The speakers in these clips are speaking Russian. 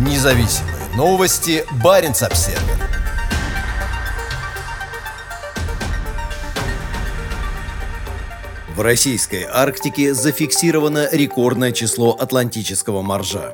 Независимые новости. Барин обсерва В российской Арктике зафиксировано рекордное число атлантического моржа.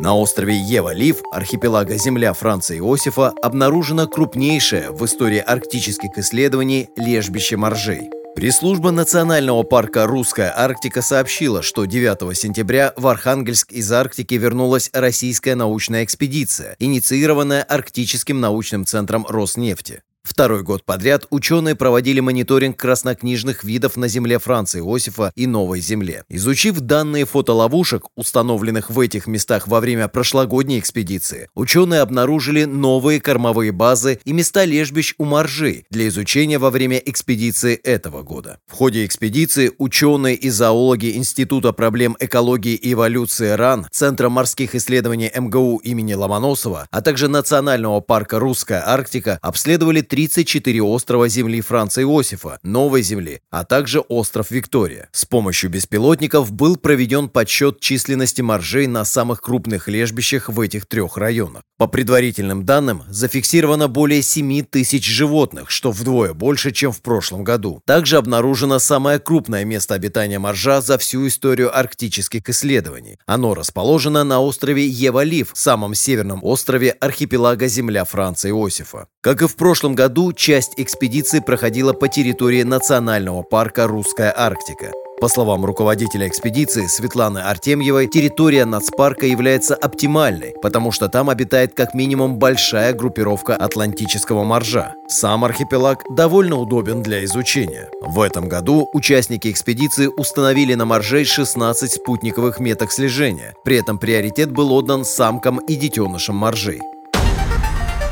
На острове Ева-Лив, архипелага Земля Франца Иосифа, обнаружено крупнейшее в истории арктических исследований лежбище моржей. Пресс-служба Национального парка «Русская Арктика» сообщила, что 9 сентября в Архангельск из Арктики вернулась российская научная экспедиция, инициированная Арктическим научным центром Роснефти. Второй год подряд ученые проводили мониторинг краснокнижных видов на земле Франции Иосифа и Новой Земле. Изучив данные фотоловушек, установленных в этих местах во время прошлогодней экспедиции, ученые обнаружили новые кормовые базы и места лежбищ у моржей для изучения во время экспедиции этого года. В ходе экспедиции ученые и зоологи Института проблем экологии и эволюции РАН, Центра морских исследований МГУ имени Ломоносова, а также Национального парка «Русская Арктика» обследовали 34 острова земли Франца Иосифа, Новой земли, а также остров Виктория. С помощью беспилотников был проведен подсчет численности моржей на самых крупных лежбищах в этих трех районах. По предварительным данным, зафиксировано более 7 тысяч животных, что вдвое больше, чем в прошлом году. Также обнаружено самое крупное место обитания моржа за всю историю арктических исследований. Оно расположено на острове Евалив, самом северном острове архипелага Земля Франца Иосифа. Как и в прошлом году, году часть экспедиции проходила по территории национального парка «Русская Арктика». По словам руководителя экспедиции Светланы Артемьевой, территория нацпарка является оптимальной, потому что там обитает как минимум большая группировка атлантического моржа. Сам архипелаг довольно удобен для изучения. В этом году участники экспедиции установили на моржей 16 спутниковых меток слежения. При этом приоритет был отдан самкам и детенышам моржей.